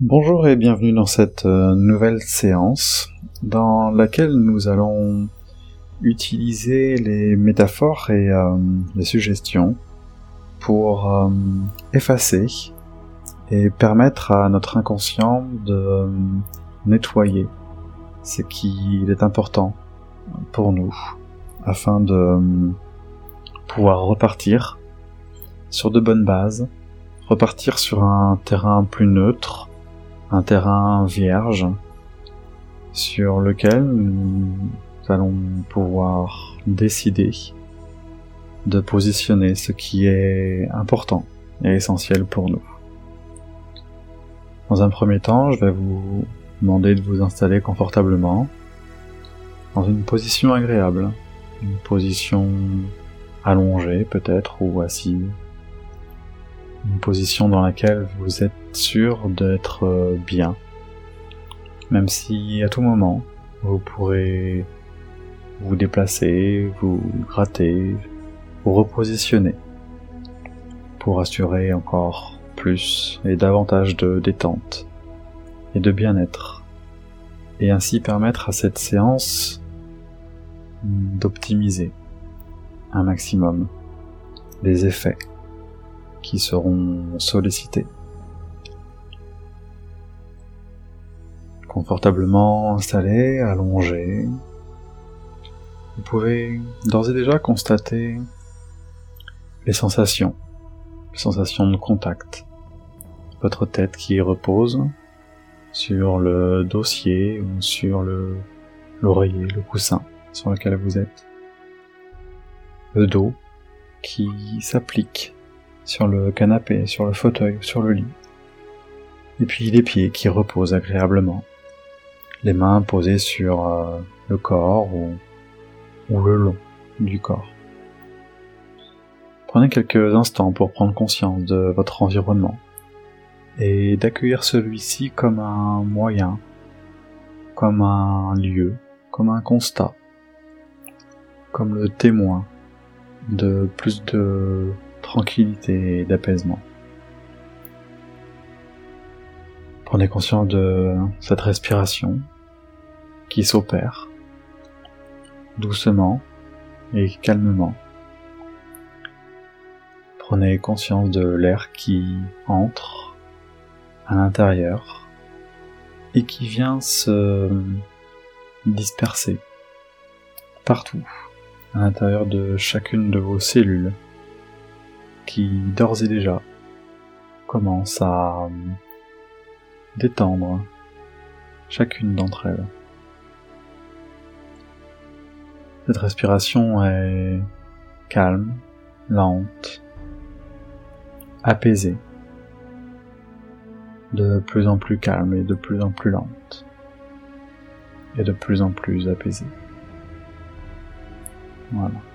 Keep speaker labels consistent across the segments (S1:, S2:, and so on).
S1: Bonjour et bienvenue dans cette euh, nouvelle séance dans laquelle nous allons utiliser les métaphores et euh, les suggestions pour euh, effacer et permettre à notre inconscient de nettoyer ce qui est important pour nous afin de pouvoir repartir sur de bonnes bases, repartir sur un terrain plus neutre un terrain vierge sur lequel nous allons pouvoir décider de positionner ce qui est important et essentiel pour nous. Dans un premier temps, je vais vous demander de vous installer confortablement dans une position agréable, une position allongée peut-être ou assise, une position dans laquelle vous êtes sûr d'être euh, bien, même si à tout moment vous pourrez vous déplacer, vous gratter, vous repositionner pour assurer encore plus et davantage de détente et de bien-être et ainsi permettre à cette séance d'optimiser un maximum les effets qui seront sollicités. Confortablement installé, allongé, vous pouvez d'ores et déjà constater les sensations, les sensations de contact. Votre tête qui repose sur le dossier ou sur le l'oreiller, le coussin sur lequel vous êtes. Le dos qui s'applique sur le canapé, sur le fauteuil, sur le lit. Et puis les pieds qui reposent agréablement. Les mains posées sur euh, le corps ou, ou le long du corps. Prenez quelques instants pour prendre conscience de votre environnement et d'accueillir celui-ci comme un moyen, comme un lieu, comme un constat, comme le témoin de plus de tranquillité et d'apaisement. Prenez conscience de cette respiration qui s'opère doucement et calmement. Prenez conscience de l'air qui entre à l'intérieur et qui vient se disperser partout à l'intérieur de chacune de vos cellules qui d'ores et déjà commence à euh, détendre chacune d'entre elles. Cette respiration est calme, lente, apaisée, de plus en plus calme et de plus en plus lente, et de plus en plus apaisée. Voilà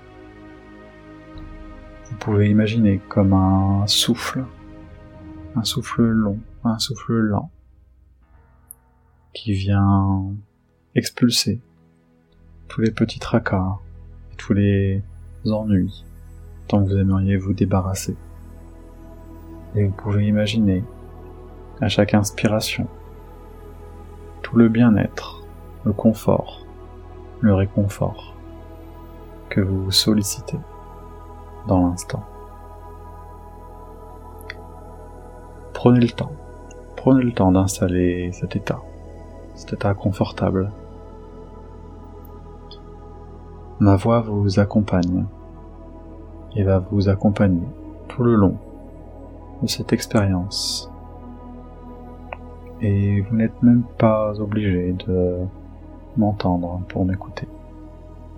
S1: vous pouvez imaginer comme un souffle, un souffle long, un souffle lent, qui vient expulser tous les petits tracas et tous les ennuis dont vous aimeriez vous débarrasser. Et vous pouvez imaginer, à chaque inspiration, tout le bien-être, le confort, le réconfort que vous sollicitez dans l'instant. Prenez le temps. Prenez le temps d'installer cet état, cet état confortable. Ma voix vous accompagne et va vous accompagner tout le long de cette expérience. Et vous n'êtes même pas obligé de m'entendre pour m'écouter,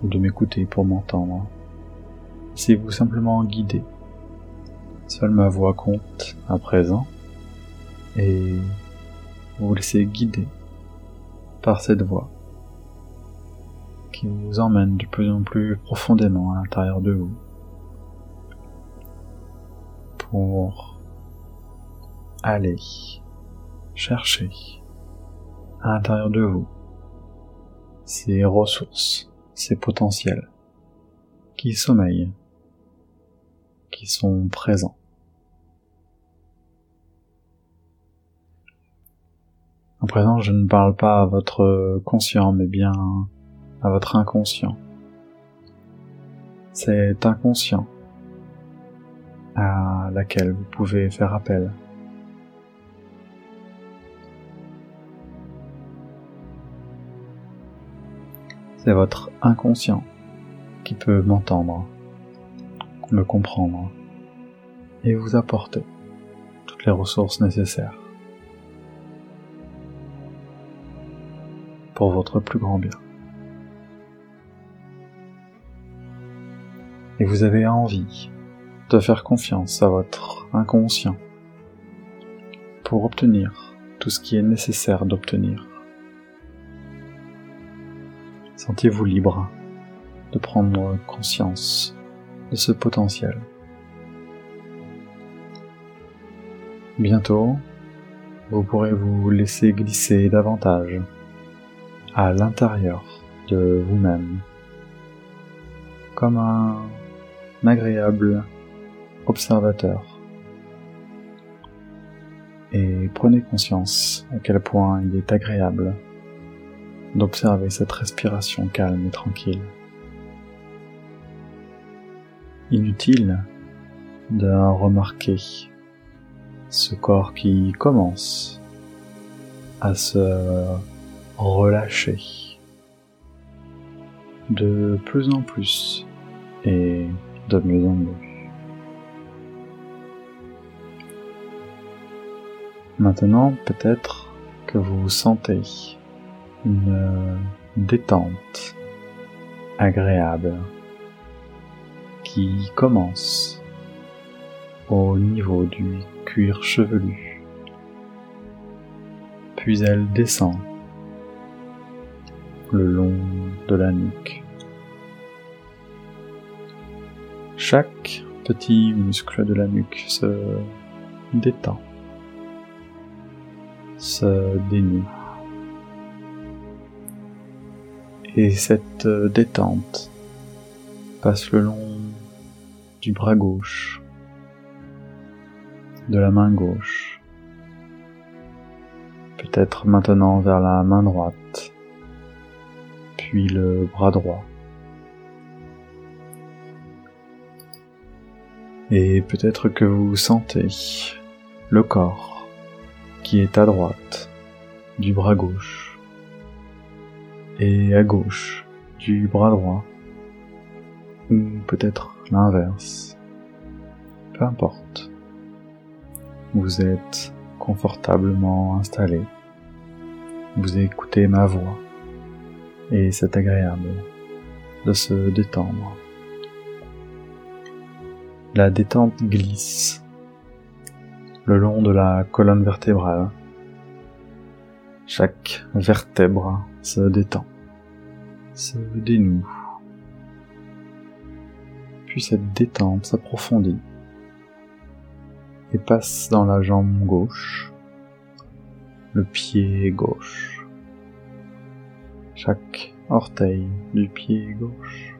S1: ou de m'écouter pour m'entendre. Laissez-vous simplement guider. Seule ma voix compte à présent et vous vous laissez guider par cette voix qui vous emmène de plus en plus profondément à l'intérieur de vous pour aller chercher à l'intérieur de vous ces ressources, ces potentiels qui sommeillent qui sont présents. présent, je ne parle pas à votre conscient, mais bien à votre inconscient. C'est inconscient à laquelle vous pouvez faire appel. C'est votre inconscient qui peut m'entendre, me comprendre et vous apporter toutes les ressources nécessaires pour votre plus grand bien. Et vous avez envie de faire confiance à votre inconscient pour obtenir tout ce qui est nécessaire d'obtenir. Sentez-vous libre de prendre conscience de ce potentiel. Bientôt, vous pourrez vous laisser glisser davantage à l'intérieur de vous-même, comme un agréable observateur. Et prenez conscience à quel point il est agréable d'observer cette respiration calme et tranquille. Inutile de remarquer ce corps qui commence à se relâcher de plus en plus et de mieux en mieux. Maintenant, peut-être que vous sentez une détente agréable commence au niveau du cuir chevelu. Puis elle descend le long de la nuque. Chaque petit muscle de la nuque se détend, se dénoue. Et cette détente passe le long du bras gauche, de la main gauche, peut-être maintenant vers la main droite, puis le bras droit. Et peut-être que vous sentez le corps qui est à droite du bras gauche et à gauche du bras droit, ou peut-être l'inverse. Peu importe. Vous êtes confortablement installé. Vous écoutez ma voix et c'est agréable de se détendre. La détente glisse le long de la colonne vertébrale. Chaque vertèbre se détend, se dénoue. Cette détente s'approfondit et passe dans la jambe gauche, le pied gauche, chaque orteil du pied gauche,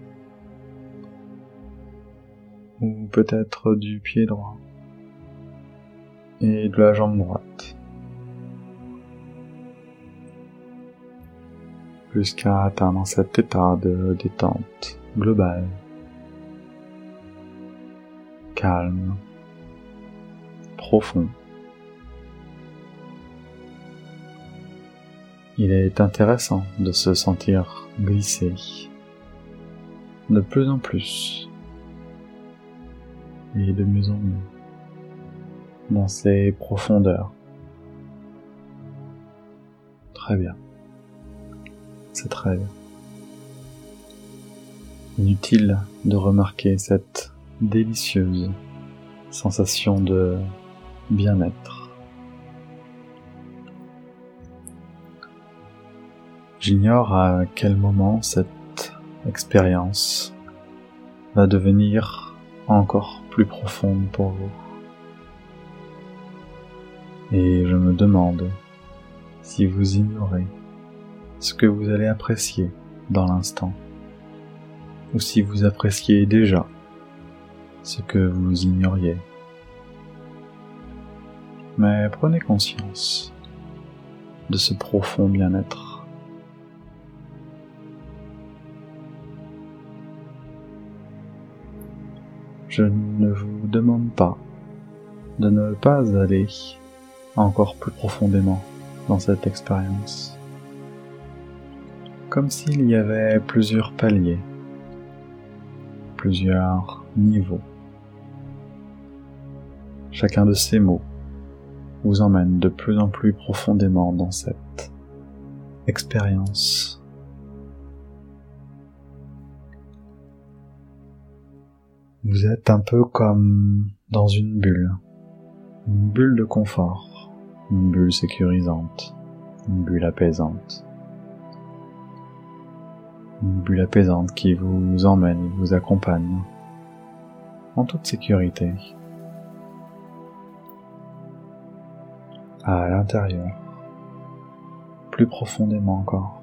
S1: ou peut-être du pied droit. Et de la jambe droite. jusqu'à atteindre cet état de détente globale, calme, profond. Il est intéressant de se sentir glisser de plus en plus et de mieux en mieux dans ces profondeurs. Très bien c'est très Inutile de remarquer cette délicieuse sensation de bien-être. J'ignore à quel moment cette expérience va devenir encore plus profonde pour vous. Et je me demande si vous ignorez ce que vous allez apprécier dans l'instant, ou si vous appréciez déjà ce que vous ignoriez. Mais prenez conscience de ce profond bien-être. Je ne vous demande pas de ne pas aller encore plus profondément dans cette expérience. Comme s'il y avait plusieurs paliers, plusieurs niveaux. Chacun de ces mots vous emmène de plus en plus profondément dans cette expérience. Vous êtes un peu comme dans une bulle, une bulle de confort, une bulle sécurisante, une bulle apaisante. Une bulle apaisante qui vous emmène et vous accompagne en toute sécurité. À l'intérieur, plus profondément encore.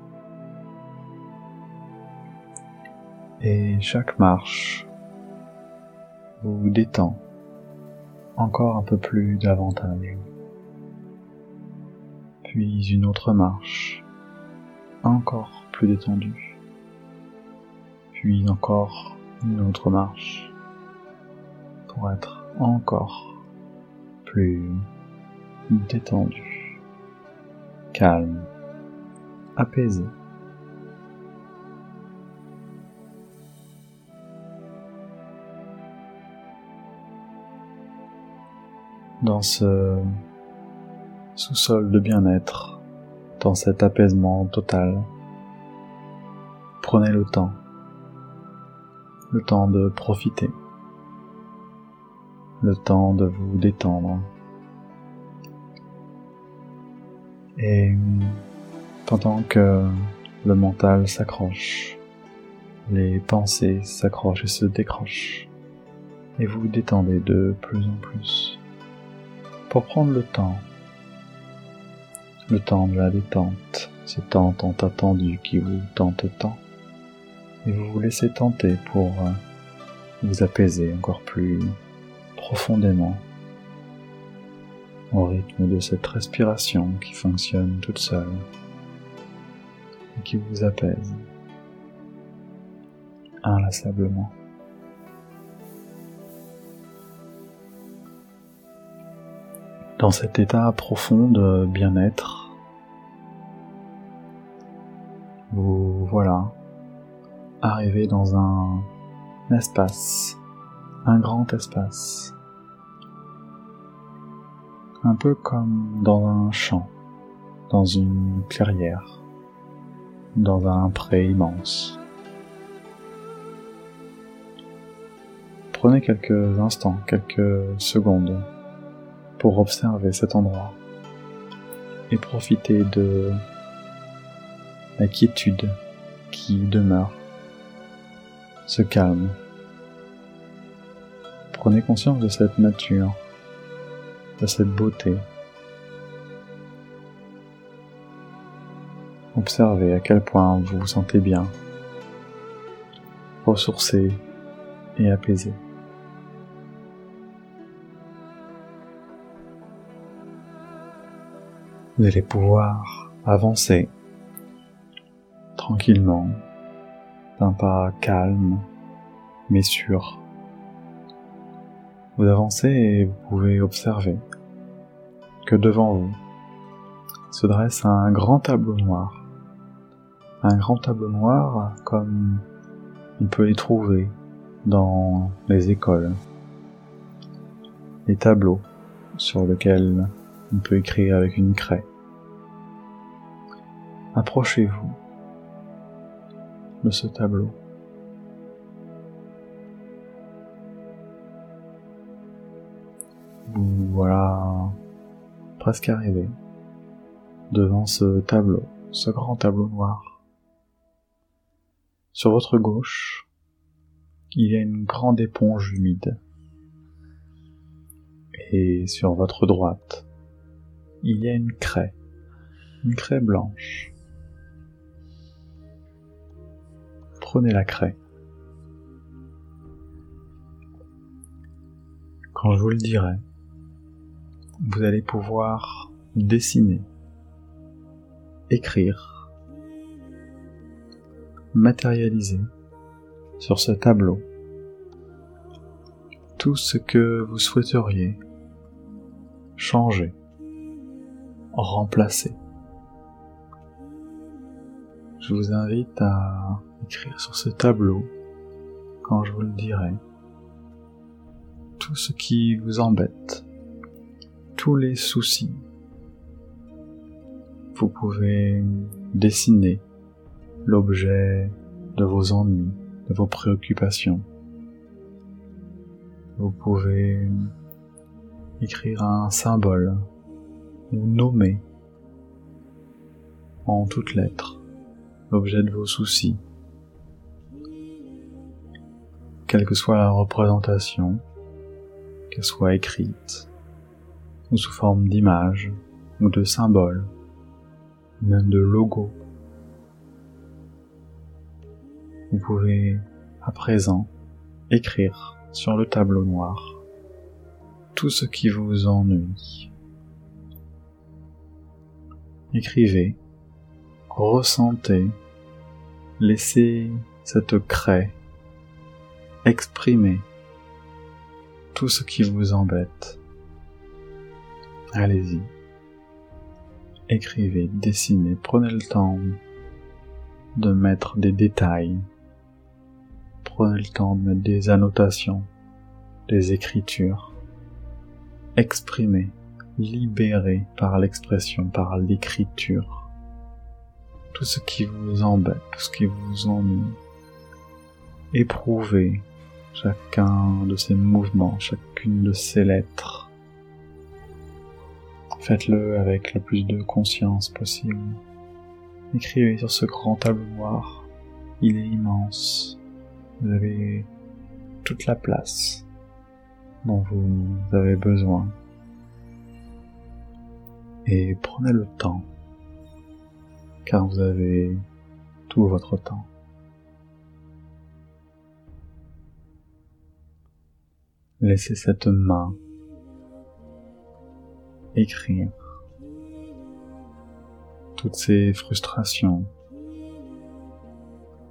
S1: Et chaque marche vous détend encore un peu plus davantage. Puis une autre marche, encore plus détendue. Puis encore une autre marche pour être encore plus détendu, calme, apaisé. Dans ce sous-sol de bien-être, dans cet apaisement total, prenez le temps, le temps de profiter, le temps de vous détendre, Et pendant que le mental s'accroche, les pensées s'accrochent et se décrochent, et vous vous détendez de plus en plus. Pour prendre le temps, le temps de la détente, ce temps tant attendu qui vous tente tant, et vous vous laissez tenter pour euh, vous apaiser encore plus profondément au rythme de cette respiration qui fonctionne toute seule et qui vous apaise inlassablement. Dans cet état profond de bien-être, vous voilà arrivé dans un espace, un grand espace un peu comme dans un champ, dans une clairière, dans un pré immense. Prenez quelques instants, quelques secondes pour observer cet endroit et profiter de la quiétude qui demeure, ce calme. Prenez conscience de cette nature de cette beauté. Observez à quel point vous vous sentez bien, ressourcé et apaisé. Vous allez pouvoir avancer tranquillement, d'un pas calme mais sûr vous avancez et vous pouvez observer que devant vous se dresse un grand tableau noir. Un grand tableau noir comme on peut les trouver dans les écoles. Les tableaux sur lesquels on peut écrire avec une craie. Approchez-vous de ce tableau. Voilà presque arrivé devant ce tableau, ce grand tableau noir. Sur votre gauche, il y a une grande éponge humide. Et sur votre droite, il y a une craie, une craie blanche. Prenez la craie. Quand je vous le dirai, vous allez pouvoir dessiner écrire, matérialiser sur ce tableau tout ce que vous souhaiteriez changer, remplacer. Je vous invite à écrire sur ce tableau, quand je vous le dirai, tout ce qui vous embête, tous les soucis. Vous pouvez dessiner l'objet de vos ennuis, de vos préoccupations. Vous pouvez écrire un symbole ou nommer en toutes lettres l'objet de vos soucis. Quelle que soit la représentation, qu'elle soit écrite, sous forme d'image, ou de symbole, même de logo. Vous pouvez à présent écrire sur le tableau noir tout ce qui vous ennuie. Écrivez, ressentez, laissez cette craie exprimer tout ce qui vous embête. Allez-y. Écrivez, dessinez, prenez le temps de mettre des détails. Prenez le temps de mettre des annotations, des écritures. Exprimez, libérez par l'expression, par l'écriture. Tout ce qui vous embête, tout ce qui vous ennuie. Éprouvez chacun de ces mouvements, chacune de ces lettres. Faites-le avec le plus de conscience possible. Écrivez sur ce grand tableau noir. Il est immense. Vous avez toute la place dont vous avez besoin. Et prenez le temps, car vous avez tout votre temps. Laissez cette main écrire toutes ces frustrations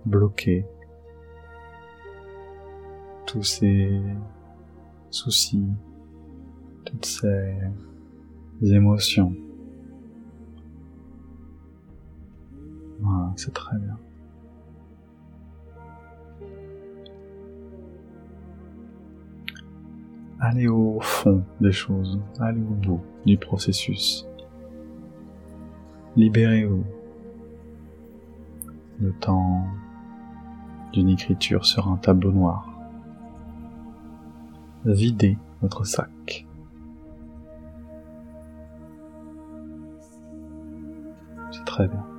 S1: bloquées, tous ces soucis, toutes ces émotions. C'est très bien. Allez au fond des choses, allez au bout du processus. Libérez-vous le temps d'une écriture sur un tableau noir. Videz votre sac. C'est très bien.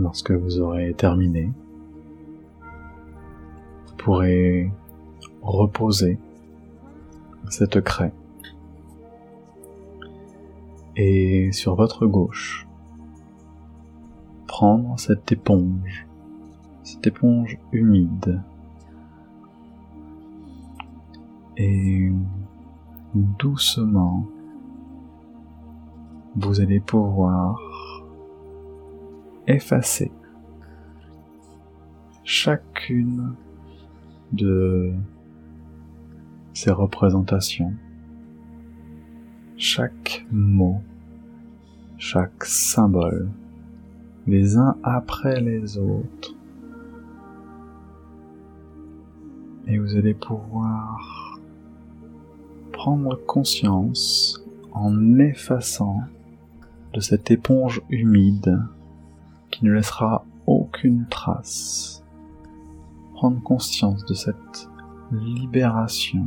S1: Lorsque vous aurez terminé, vous pourrez reposer cette craie. Et sur votre gauche, prendre cette éponge, cette éponge humide. Et doucement vous allez pouvoir effacer chacune de ces représentations, chaque mot, chaque symbole, les uns après les autres. Et vous allez pouvoir prendre conscience en effaçant de cette éponge humide qui ne laissera aucune trace. Prendre conscience de cette libération,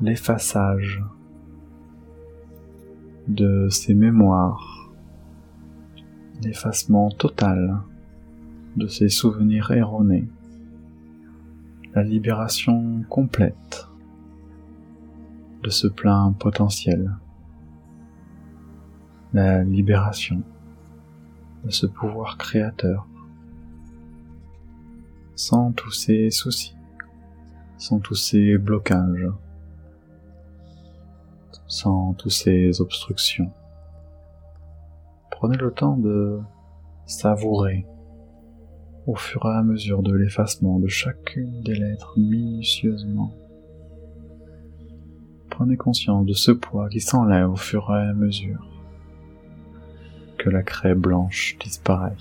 S1: l'effaçage de ces mémoires, l'effacement total de ces souvenirs erronés, la libération complète de ce plein potentiel, la libération ce pouvoir créateur. sans tous ces soucis, sans tous ces blocages, sans tous ces obstructions. Prenez le temps de savourer au fur et à mesure de l'effacement de chacune des lettres minutieusement. Prenez conscience de ce poids qui s'enlève au fur et à mesure la craie blanche disparaît.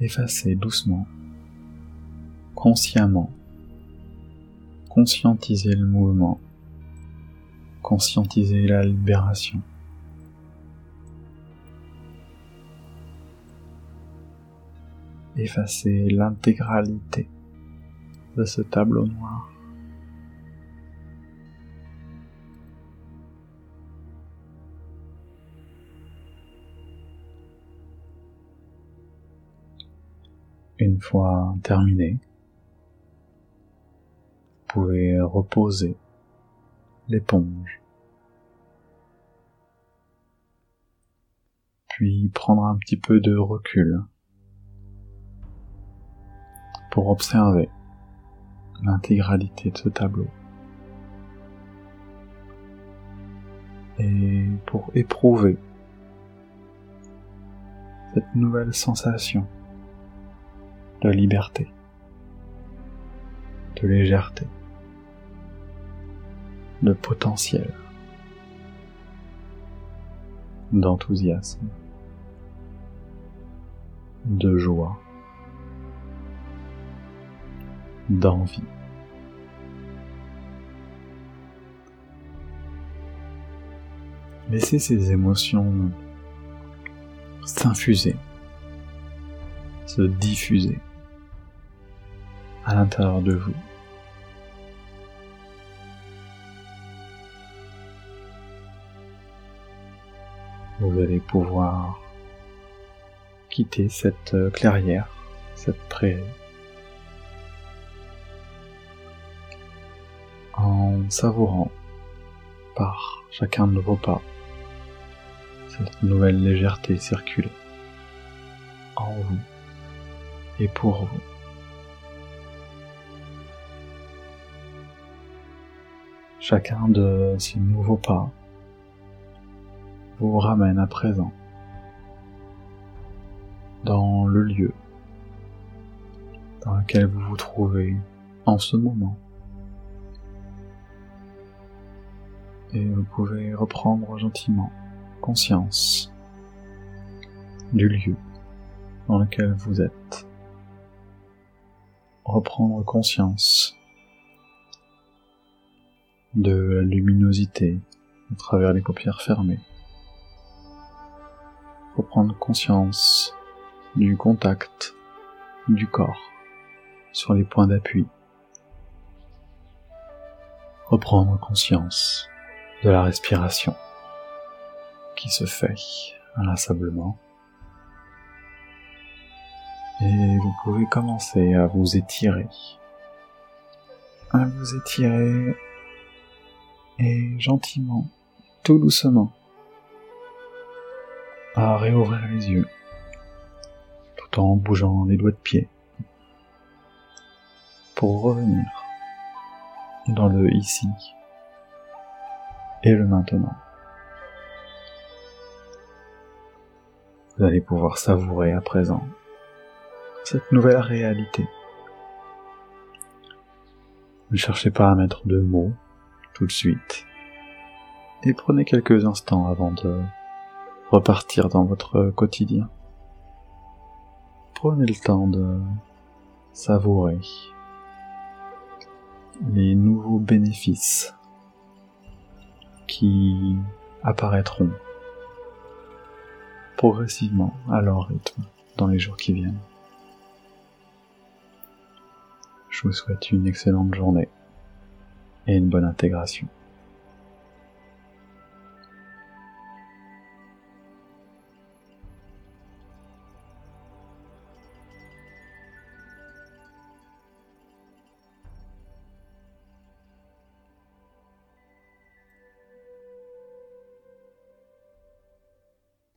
S1: Effacez doucement, consciemment, conscientisez le mouvement, conscientisez la libération. effacer l'intégralité de ce tableau noir. Une fois terminé, vous pouvez reposer l'éponge, puis prendre un petit peu de recul pour observer l'intégralité de ce tableau. Et pour éprouver cette nouvelle sensation de liberté, de légèreté, de potentiel, d'enthousiasme, de joie d'envie. Laissez ces émotions s'infuser, se diffuser à l'intérieur de vous. Vous allez pouvoir quitter cette clairière, cette prairie, en savourant par chacun de vos pas cette nouvelle légèreté circuler en vous et pour vous. Chacun de ces nouveaux pas vous ramène à présent dans le lieu dans lequel vous vous trouvez en ce moment. et vous pouvez reprendre gentiment conscience du lieu dans lequel vous êtes. Reprendre conscience de la luminosité à travers les paupières fermées. Reprendre conscience du contact du corps sur les points d'appui. Reprendre conscience de la respiration qui se fait inlassablement. Et vous pouvez commencer à vous étirer. À vous étirer et gentiment, tout doucement, à réouvrir les yeux tout en bougeant les doigts de pied pour revenir dans le ici et le maintenant. Vous allez pouvoir savourer à présent cette nouvelle réalité. Ne cherchez pas à mettre de mots de suite et prenez quelques instants avant de repartir dans votre quotidien. Prenez le temps de savourer les nouveaux bénéfices qui apparaîtront progressivement à leur rythme dans les jours qui viennent. Je vous souhaite une excellente journée et une bonne intégration.